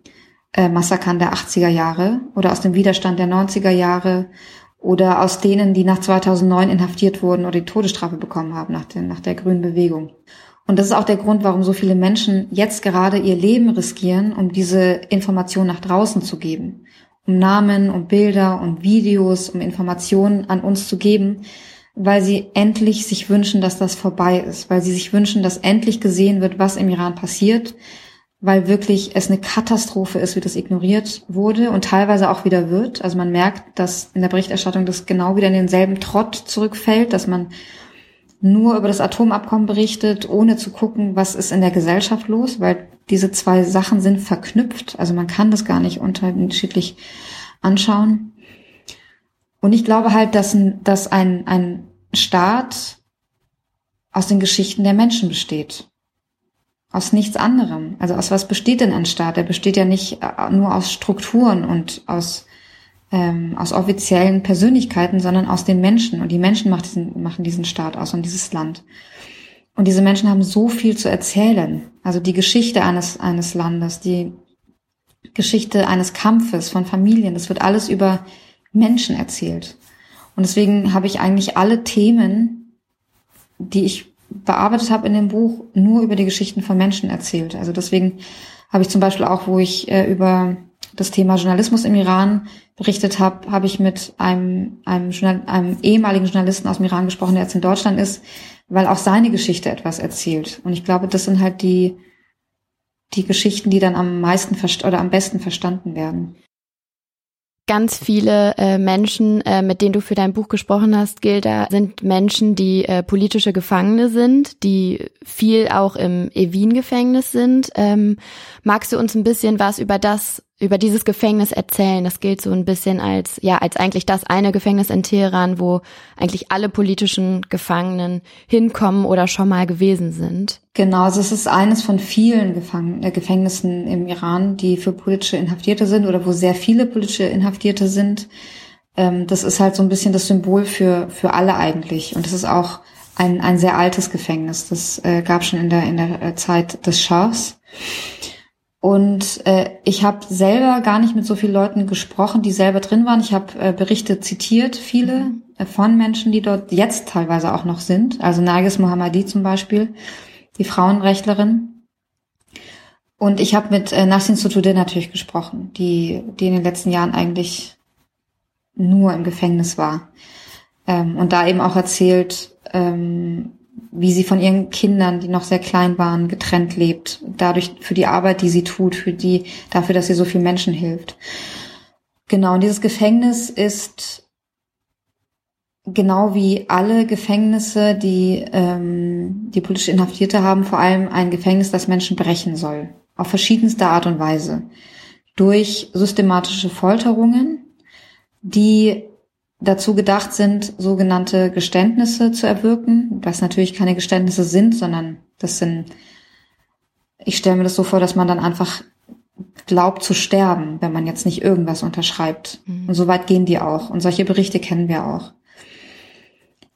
äh, Massakern der 80er Jahre oder aus dem Widerstand der 90er Jahre oder aus denen, die nach 2009 inhaftiert wurden oder die Todesstrafe bekommen haben nach, den, nach der grünen Bewegung. Und das ist auch der Grund, warum so viele Menschen jetzt gerade ihr Leben riskieren, um diese Information nach draußen zu geben. Um Namen, um Bilder, um Videos, um Informationen an uns zu geben, weil sie endlich sich wünschen, dass das vorbei ist, weil sie sich wünschen, dass endlich gesehen wird, was im Iran passiert, weil wirklich es eine Katastrophe ist, wie das ignoriert wurde und teilweise auch wieder wird. Also man merkt, dass in der Berichterstattung das genau wieder in denselben Trott zurückfällt, dass man nur über das Atomabkommen berichtet, ohne zu gucken, was ist in der Gesellschaft los, weil diese zwei Sachen sind verknüpft. Also man kann das gar nicht unterschiedlich anschauen. Und ich glaube halt, dass, ein, dass ein, ein Staat aus den Geschichten der Menschen besteht aus nichts anderem. Also aus was besteht denn ein Staat? Er besteht ja nicht äh, nur aus Strukturen und aus, ähm, aus offiziellen Persönlichkeiten, sondern aus den Menschen. Und die Menschen machen diesen, machen diesen Staat aus und dieses Land. Und diese Menschen haben so viel zu erzählen. Also die Geschichte eines, eines Landes, die Geschichte eines Kampfes von Familien, das wird alles über Menschen erzählt. Und deswegen habe ich eigentlich alle Themen, die ich bearbeitet habe in dem Buch, nur über die Geschichten von Menschen erzählt. Also deswegen habe ich zum Beispiel auch, wo ich äh, über das Thema Journalismus im Iran berichtet habe, habe ich mit einem, einem, einem ehemaligen Journalisten aus dem Iran gesprochen, der jetzt in Deutschland ist, weil auch seine Geschichte etwas erzählt. Und ich glaube, das sind halt die, die Geschichten, die dann am meisten oder am besten verstanden werden ganz viele äh, Menschen, äh, mit denen du für dein Buch gesprochen hast, Gilda, sind Menschen, die äh, politische Gefangene sind, die viel auch im Evin-Gefängnis sind. Ähm, magst du uns ein bisschen was über das über dieses Gefängnis erzählen. Das gilt so ein bisschen als, ja, als eigentlich das eine Gefängnis in Teheran, wo eigentlich alle politischen Gefangenen hinkommen oder schon mal gewesen sind. Genau, also es ist eines von vielen Gefang äh, Gefängnissen im Iran, die für politische Inhaftierte sind oder wo sehr viele politische Inhaftierte sind. Ähm, das ist halt so ein bisschen das Symbol für, für alle eigentlich. Und es ist auch ein, ein sehr altes Gefängnis. Das äh, gab schon in der, in der äh, Zeit des Schahs. Und äh, ich habe selber gar nicht mit so vielen Leuten gesprochen, die selber drin waren. Ich habe äh, Berichte zitiert, viele mhm. äh, von Menschen, die dort jetzt teilweise auch noch sind. Also Nagis Mohammadi zum Beispiel, die Frauenrechtlerin. Und ich habe mit äh, Nassin Sotoudeh natürlich gesprochen, die, die in den letzten Jahren eigentlich nur im Gefängnis war. Ähm, und da eben auch erzählt, ähm, wie sie von ihren Kindern, die noch sehr klein waren, getrennt lebt. Dadurch für die Arbeit, die sie tut, für die, dafür, dass sie so vielen Menschen hilft. Genau, und dieses Gefängnis ist genau wie alle Gefängnisse, die, ähm, die politische Inhaftierte haben, vor allem ein Gefängnis, das Menschen brechen soll. Auf verschiedenste Art und Weise. Durch systematische Folterungen, die dazu gedacht sind, sogenannte Geständnisse zu erwirken, was natürlich keine Geständnisse sind, sondern das sind, ich stelle mir das so vor, dass man dann einfach glaubt zu sterben, wenn man jetzt nicht irgendwas unterschreibt. Mhm. Und so weit gehen die auch. Und solche Berichte kennen wir auch.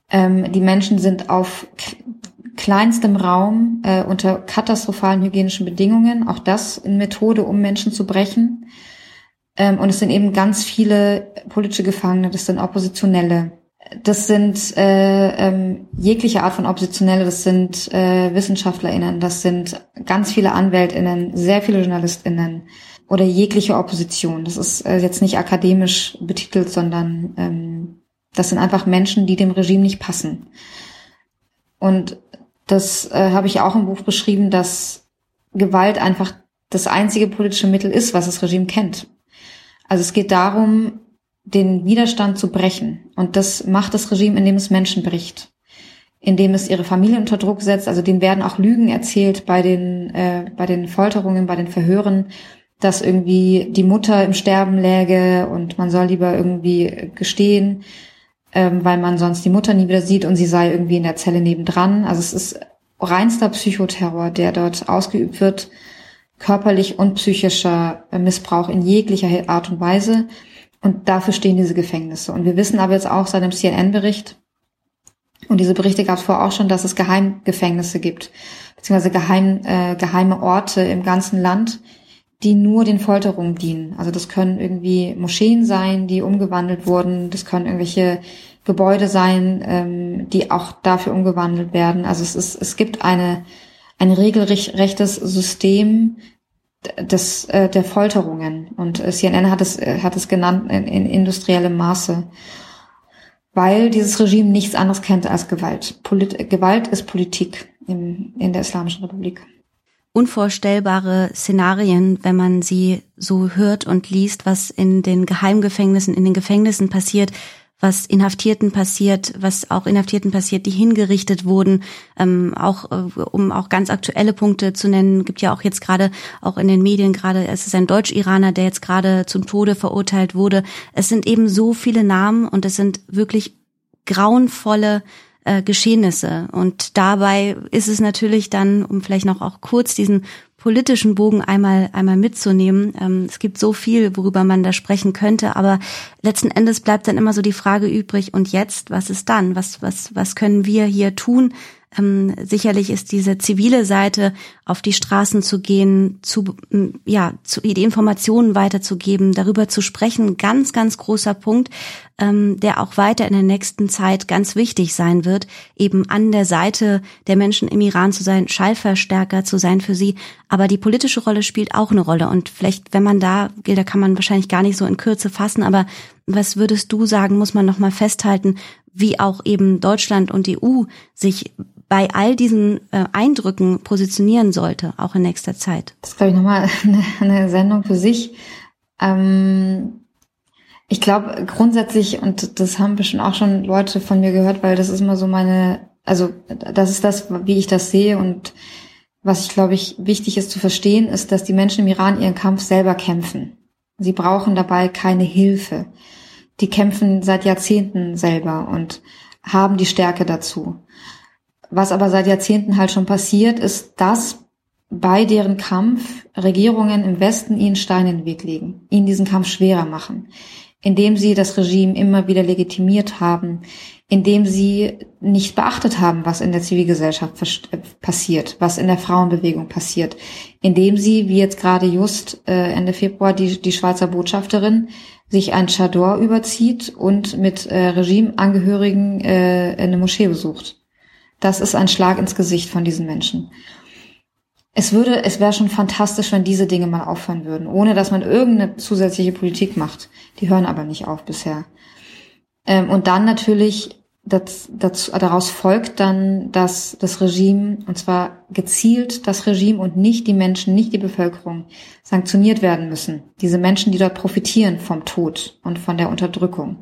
Ähm, die Menschen sind auf kleinstem Raum äh, unter katastrophalen hygienischen Bedingungen. Auch das eine Methode, um Menschen zu brechen. Ähm, und es sind eben ganz viele politische Gefangene, das sind Oppositionelle. Das sind äh, ähm, jegliche Art von Oppositionelle, das sind äh, WissenschaftlerInnen, das sind ganz viele AnwältInnen, sehr viele JournalistInnen oder jegliche Opposition. Das ist äh, jetzt nicht akademisch betitelt, sondern ähm, das sind einfach Menschen, die dem Regime nicht passen. Und das äh, habe ich auch im Buch beschrieben, dass Gewalt einfach das einzige politische Mittel ist, was das Regime kennt. Also es geht darum, den Widerstand zu brechen. Und das macht das Regime, indem es Menschen bricht. Indem es ihre Familie unter Druck setzt. Also denen werden auch Lügen erzählt bei den, äh, bei den Folterungen, bei den Verhören, dass irgendwie die Mutter im Sterben läge und man soll lieber irgendwie gestehen, ähm, weil man sonst die Mutter nie wieder sieht und sie sei irgendwie in der Zelle nebendran. Also es ist reinster Psychoterror, der dort ausgeübt wird körperlich und psychischer Missbrauch in jeglicher Art und Weise. Und dafür stehen diese Gefängnisse. Und wir wissen aber jetzt auch seit dem CNN-Bericht, Und diese Berichte gab es vorher auch schon, dass es Geheimgefängnisse gibt, beziehungsweise geheim, äh, geheime Orte im ganzen Land, die nur den Folterungen dienen. Also das können irgendwie Moscheen sein, die umgewandelt wurden, das können irgendwelche Gebäude sein, ähm, die auch dafür umgewandelt werden. Also es ist, es gibt eine, ein regelrechtes System des, äh, der Folterungen. Und äh, CNN hat es, äh, hat es genannt in, in industriellem Maße. Weil dieses Regime nichts anderes kennt als Gewalt. Polit Gewalt ist Politik im, in der Islamischen Republik unvorstellbare Szenarien, wenn man sie so hört und liest, was in den Geheimgefängnissen, in den Gefängnissen passiert, was Inhaftierten passiert, was auch Inhaftierten passiert, die hingerichtet wurden. Ähm, auch äh, um auch ganz aktuelle Punkte zu nennen, gibt ja auch jetzt gerade auch in den Medien gerade, es ist ein Deutsch-Iraner, der jetzt gerade zum Tode verurteilt wurde. Es sind eben so viele Namen und es sind wirklich grauenvolle äh, Geschehnisse. Und dabei ist es natürlich dann, um vielleicht noch auch kurz diesen politischen Bogen einmal einmal mitzunehmen. Ähm, es gibt so viel, worüber man da sprechen könnte, aber letzten Endes bleibt dann immer so die Frage übrig: Und jetzt, was ist dann? Was was was können wir hier tun? Ähm, sicherlich ist diese zivile Seite, auf die Straßen zu gehen, zu, ja, zu, die Informationen weiterzugeben, darüber zu sprechen, ganz, ganz großer Punkt, ähm, der auch weiter in der nächsten Zeit ganz wichtig sein wird, eben an der Seite der Menschen im Iran zu sein, Schallverstärker zu sein für sie. Aber die politische Rolle spielt auch eine Rolle. Und vielleicht, wenn man da, da kann man wahrscheinlich gar nicht so in Kürze fassen, aber was würdest du sagen, muss man nochmal festhalten, wie auch eben Deutschland und die EU sich bei all diesen äh, Eindrücken positionieren sollte, auch in nächster Zeit? Das ist, glaube ich, nochmal *laughs* eine, eine Sendung für sich. Ähm, ich glaube grundsätzlich, und das haben bestimmt auch schon Leute von mir gehört, weil das ist immer so meine, also das ist das, wie ich das sehe und was ich glaube ich wichtig ist zu verstehen, ist, dass die Menschen im Iran ihren Kampf selber kämpfen. Sie brauchen dabei keine Hilfe. Die kämpfen seit Jahrzehnten selber und haben die Stärke dazu. Was aber seit Jahrzehnten halt schon passiert, ist, dass bei deren Kampf Regierungen im Westen ihnen Steine in den Weg legen, ihnen diesen Kampf schwerer machen, indem sie das Regime immer wieder legitimiert haben, indem sie nicht beachtet haben, was in der Zivilgesellschaft äh, passiert, was in der Frauenbewegung passiert, indem sie, wie jetzt gerade just äh, Ende Februar die, die Schweizer Botschafterin sich ein Chador überzieht und mit äh, Regimeangehörigen äh, eine Moschee besucht. Das ist ein Schlag ins Gesicht von diesen Menschen. Es würde, es wäre schon fantastisch, wenn diese Dinge mal aufhören würden, ohne dass man irgendeine zusätzliche Politik macht. Die hören aber nicht auf bisher. Ähm, und dann natürlich, das, das, daraus folgt dann, dass das Regime, und zwar gezielt das Regime und nicht die Menschen, nicht die Bevölkerung, sanktioniert werden müssen. Diese Menschen, die dort profitieren vom Tod und von der Unterdrückung,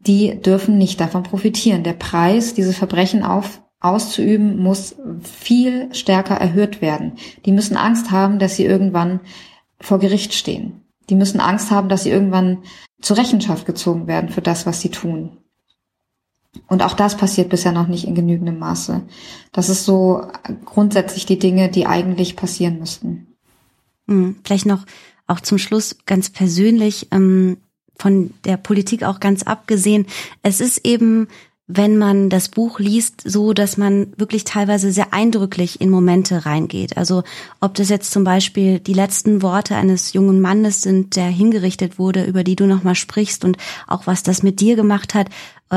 die dürfen nicht davon profitieren. Der Preis, diese Verbrechen auf, auszuüben, muss viel stärker erhöht werden. Die müssen Angst haben, dass sie irgendwann vor Gericht stehen. Die müssen Angst haben, dass sie irgendwann zur Rechenschaft gezogen werden für das, was sie tun. Und auch das passiert bisher noch nicht in genügendem Maße. Das ist so grundsätzlich die Dinge, die eigentlich passieren müssten. Hm, vielleicht noch auch zum Schluss ganz persönlich ähm, von der Politik auch ganz abgesehen. Es ist eben wenn man das Buch liest, so dass man wirklich teilweise sehr eindrücklich in Momente reingeht. Also ob das jetzt zum Beispiel die letzten Worte eines jungen Mannes sind, der hingerichtet wurde, über die du nochmal sprichst und auch was das mit dir gemacht hat,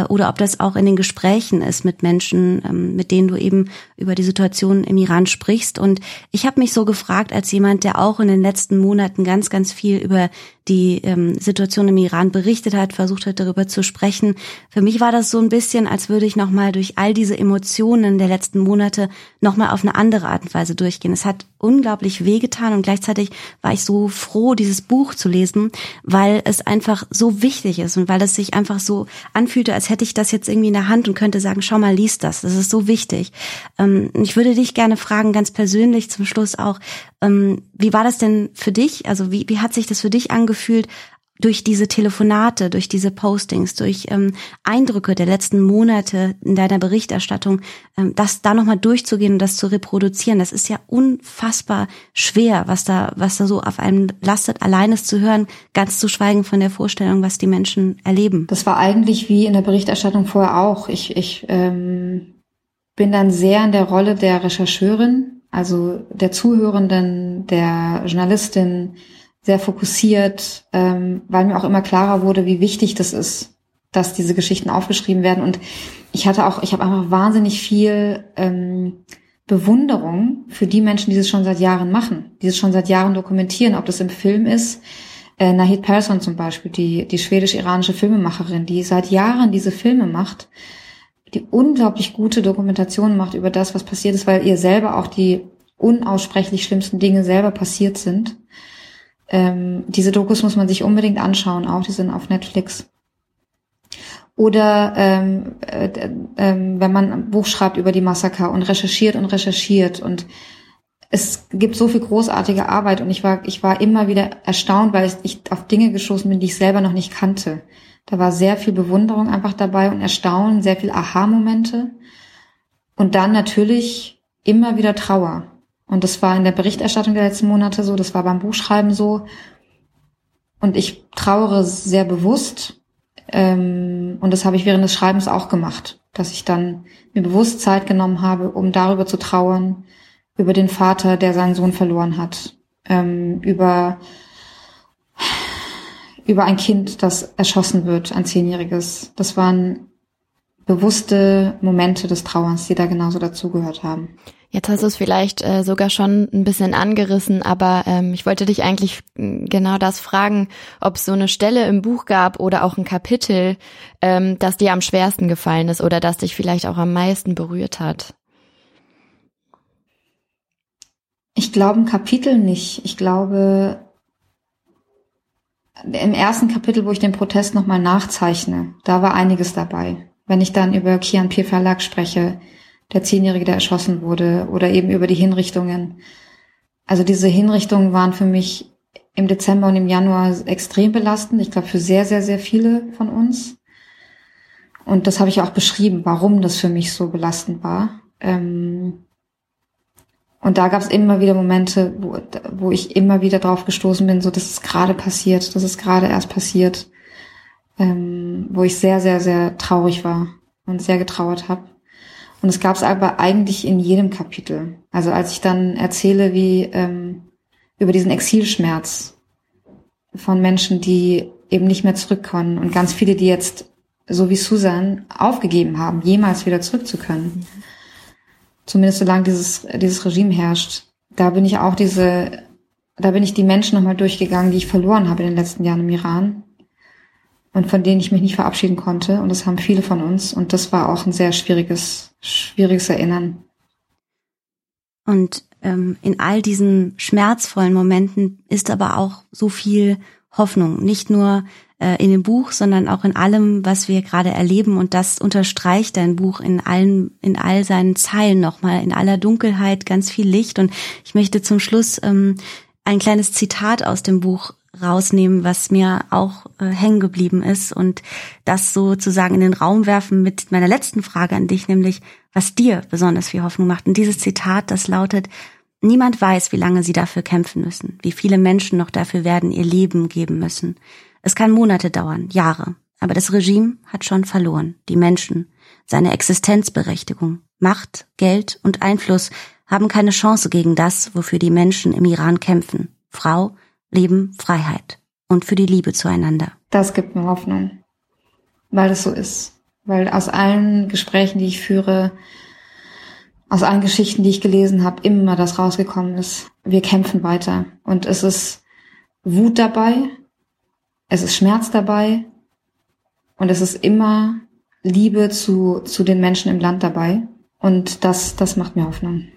oder ob das auch in den Gesprächen ist mit Menschen, ähm, mit denen du eben über die Situation im Iran sprichst. Und ich habe mich so gefragt, als jemand, der auch in den letzten Monaten ganz, ganz viel über die ähm, Situation im Iran berichtet hat, versucht hat, darüber zu sprechen. Für mich war das so ein bisschen, als würde ich nochmal durch all diese Emotionen der letzten Monate nochmal auf eine andere Art und Weise durchgehen. Es hat unglaublich wehgetan und gleichzeitig war ich so froh, dieses Buch zu lesen, weil es einfach so wichtig ist und weil es sich einfach so anfühlte, als hätte ich das jetzt irgendwie in der Hand und könnte sagen, schau mal, lies das. Das ist so wichtig. Ähm, ich würde dich gerne fragen, ganz persönlich zum Schluss auch, ähm, wie war das denn für dich? Also wie, wie hat sich das für dich angefühlt, durch diese Telefonate, durch diese Postings, durch ähm, Eindrücke der letzten Monate in deiner Berichterstattung, ähm, das da nochmal durchzugehen und das zu reproduzieren, das ist ja unfassbar schwer, was da, was da so auf einem lastet, alleines zu hören, ganz zu schweigen von der Vorstellung, was die Menschen erleben. Das war eigentlich wie in der Berichterstattung vorher auch. Ich, ich ähm, bin dann sehr in der Rolle der Rechercheurin, also der Zuhörenden, der Journalistin, sehr fokussiert, ähm, weil mir auch immer klarer wurde, wie wichtig das ist, dass diese Geschichten aufgeschrieben werden. Und ich hatte auch, ich habe einfach wahnsinnig viel ähm, Bewunderung für die Menschen, die es schon seit Jahren machen, die es schon seit Jahren dokumentieren, ob das im Film ist. Äh, Nahid Persson zum Beispiel, die, die schwedisch-iranische Filmemacherin, die seit Jahren diese Filme macht, die unglaublich gute Dokumentation macht über das, was passiert ist, weil ihr selber auch die unaussprechlich schlimmsten Dinge selber passiert sind. Ähm, diese Dokus muss man sich unbedingt anschauen, auch die sind auf Netflix. Oder ähm, äh, äh, wenn man ein Buch schreibt über die Massaker und recherchiert und recherchiert und es gibt so viel großartige Arbeit und ich war, ich war immer wieder erstaunt, weil ich auf Dinge gestoßen bin, die ich selber noch nicht kannte. Da war sehr viel Bewunderung einfach dabei und Erstaunen, sehr viel Aha-Momente. Und dann natürlich immer wieder Trauer. Und das war in der Berichterstattung der letzten Monate so, das war beim Buchschreiben so. Und ich trauere sehr bewusst. Ähm, und das habe ich während des Schreibens auch gemacht, dass ich dann mir bewusst Zeit genommen habe, um darüber zu trauern, über den Vater, der seinen Sohn verloren hat, ähm, über über ein Kind, das erschossen wird, ein Zehnjähriges. Das waren bewusste Momente des Trauerns, die da genauso dazugehört haben. Jetzt hast du es vielleicht äh, sogar schon ein bisschen angerissen, aber ähm, ich wollte dich eigentlich hm, genau das fragen, ob es so eine Stelle im Buch gab oder auch ein Kapitel, ähm, das dir am schwersten gefallen ist oder das dich vielleicht auch am meisten berührt hat. Ich glaube ein Kapitel nicht. Ich glaube im ersten Kapitel, wo ich den Protest nochmal nachzeichne, da war einiges dabei. Wenn ich dann über Kian P. Verlag spreche, der Zehnjährige, der erschossen wurde, oder eben über die Hinrichtungen. Also diese Hinrichtungen waren für mich im Dezember und im Januar extrem belastend. Ich glaube, für sehr, sehr, sehr viele von uns. Und das habe ich auch beschrieben, warum das für mich so belastend war. Ähm und da gab es immer wieder Momente, wo, wo ich immer wieder drauf gestoßen bin, so das ist gerade passiert, das ist gerade erst passiert, ähm, wo ich sehr, sehr, sehr traurig war und sehr getrauert habe. Und es gab es aber eigentlich in jedem Kapitel. Also als ich dann erzähle, wie ähm, über diesen Exilschmerz von Menschen, die eben nicht mehr zurückkommen und ganz viele, die jetzt, so wie Susan, aufgegeben haben, jemals wieder zurückzukönnen. Zumindest solange dieses, dieses Regime herrscht. Da bin ich auch diese, da bin ich die Menschen nochmal durchgegangen, die ich verloren habe in den letzten Jahren im Iran und von denen ich mich nicht verabschieden konnte. Und das haben viele von uns. Und das war auch ein sehr schwieriges, schwieriges Erinnern. Und ähm, in all diesen schmerzvollen Momenten ist aber auch so viel Hoffnung. Nicht nur äh, in dem Buch, sondern auch in allem, was wir gerade erleben. Und das unterstreicht dein Buch in allen, in all seinen Zeilen nochmal, in aller Dunkelheit ganz viel Licht. Und ich möchte zum Schluss ähm, ein kleines Zitat aus dem Buch rausnehmen, was mir auch äh, hängen geblieben ist und das sozusagen in den Raum werfen mit meiner letzten Frage an dich, nämlich was dir besonders viel Hoffnung macht. Und dieses Zitat, das lautet, niemand weiß, wie lange sie dafür kämpfen müssen, wie viele Menschen noch dafür werden ihr Leben geben müssen. Es kann Monate dauern, Jahre, aber das Regime hat schon verloren, die Menschen, seine Existenzberechtigung, Macht, Geld und Einfluss haben keine Chance gegen das, wofür die Menschen im Iran kämpfen. Frau, Leben, Freiheit und für die Liebe zueinander. Das gibt mir Hoffnung, weil es so ist. Weil aus allen Gesprächen, die ich führe, aus allen Geschichten, die ich gelesen habe, immer das rausgekommen ist. Wir kämpfen weiter. Und es ist Wut dabei, es ist Schmerz dabei und es ist immer Liebe zu, zu den Menschen im Land dabei. Und das, das macht mir Hoffnung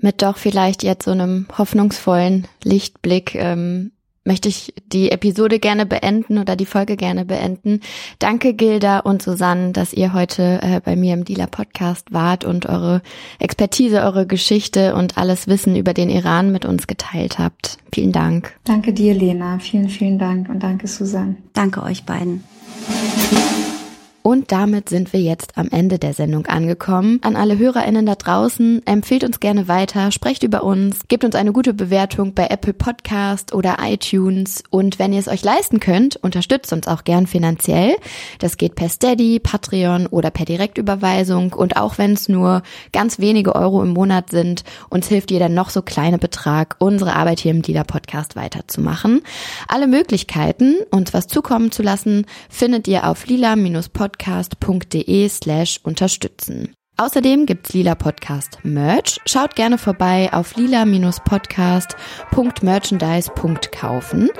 mit doch vielleicht jetzt so einem hoffnungsvollen Lichtblick ähm, möchte ich die Episode gerne beenden oder die Folge gerne beenden. Danke Gilda und Susanne, dass ihr heute äh, bei mir im Dealer Podcast wart und eure Expertise, eure Geschichte und alles Wissen über den Iran mit uns geteilt habt. Vielen Dank. Danke dir, Lena. Vielen, vielen Dank und danke Susanne. Danke euch beiden. Und damit sind wir jetzt am Ende der Sendung angekommen. An alle HörerInnen da draußen, empfehlt uns gerne weiter, sprecht über uns, gebt uns eine gute Bewertung bei Apple Podcast oder iTunes und wenn ihr es euch leisten könnt, unterstützt uns auch gern finanziell. Das geht per Steady, Patreon oder per Direktüberweisung und auch wenn es nur ganz wenige Euro im Monat sind, uns hilft jeder noch so kleine Betrag, unsere Arbeit hier im Dealer Podcast weiterzumachen. Alle Möglichkeiten, uns was zukommen zu lassen, findet ihr auf lila-podcast podcast.de slash unterstützen. Außerdem gibt's Lila Podcast Merch. Schaut gerne vorbei auf lila-podcast.merchandise.kaufen.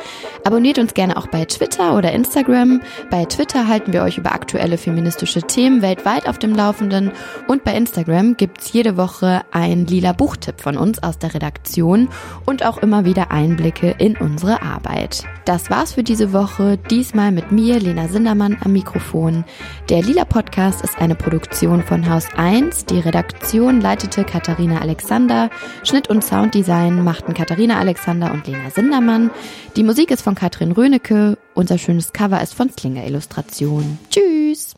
Abonniert uns gerne auch bei Twitter oder Instagram. Bei Twitter halten wir euch über aktuelle feministische Themen weltweit auf dem Laufenden und bei Instagram gibt's jede Woche ein lila Buchtipp von uns aus der Redaktion und auch immer wieder Einblicke in unsere Arbeit. Das war's für diese Woche. Diesmal mit mir, Lena Sindermann, am Mikrofon. Der Lila Podcast ist eine Produktion von Haus 1 1. Die Redaktion leitete Katharina Alexander. Schnitt und Sounddesign machten Katharina Alexander und Lena Sindermann. Die Musik ist von Katrin Rönecke. Unser schönes Cover ist von Slinger Illustration. Tschüss!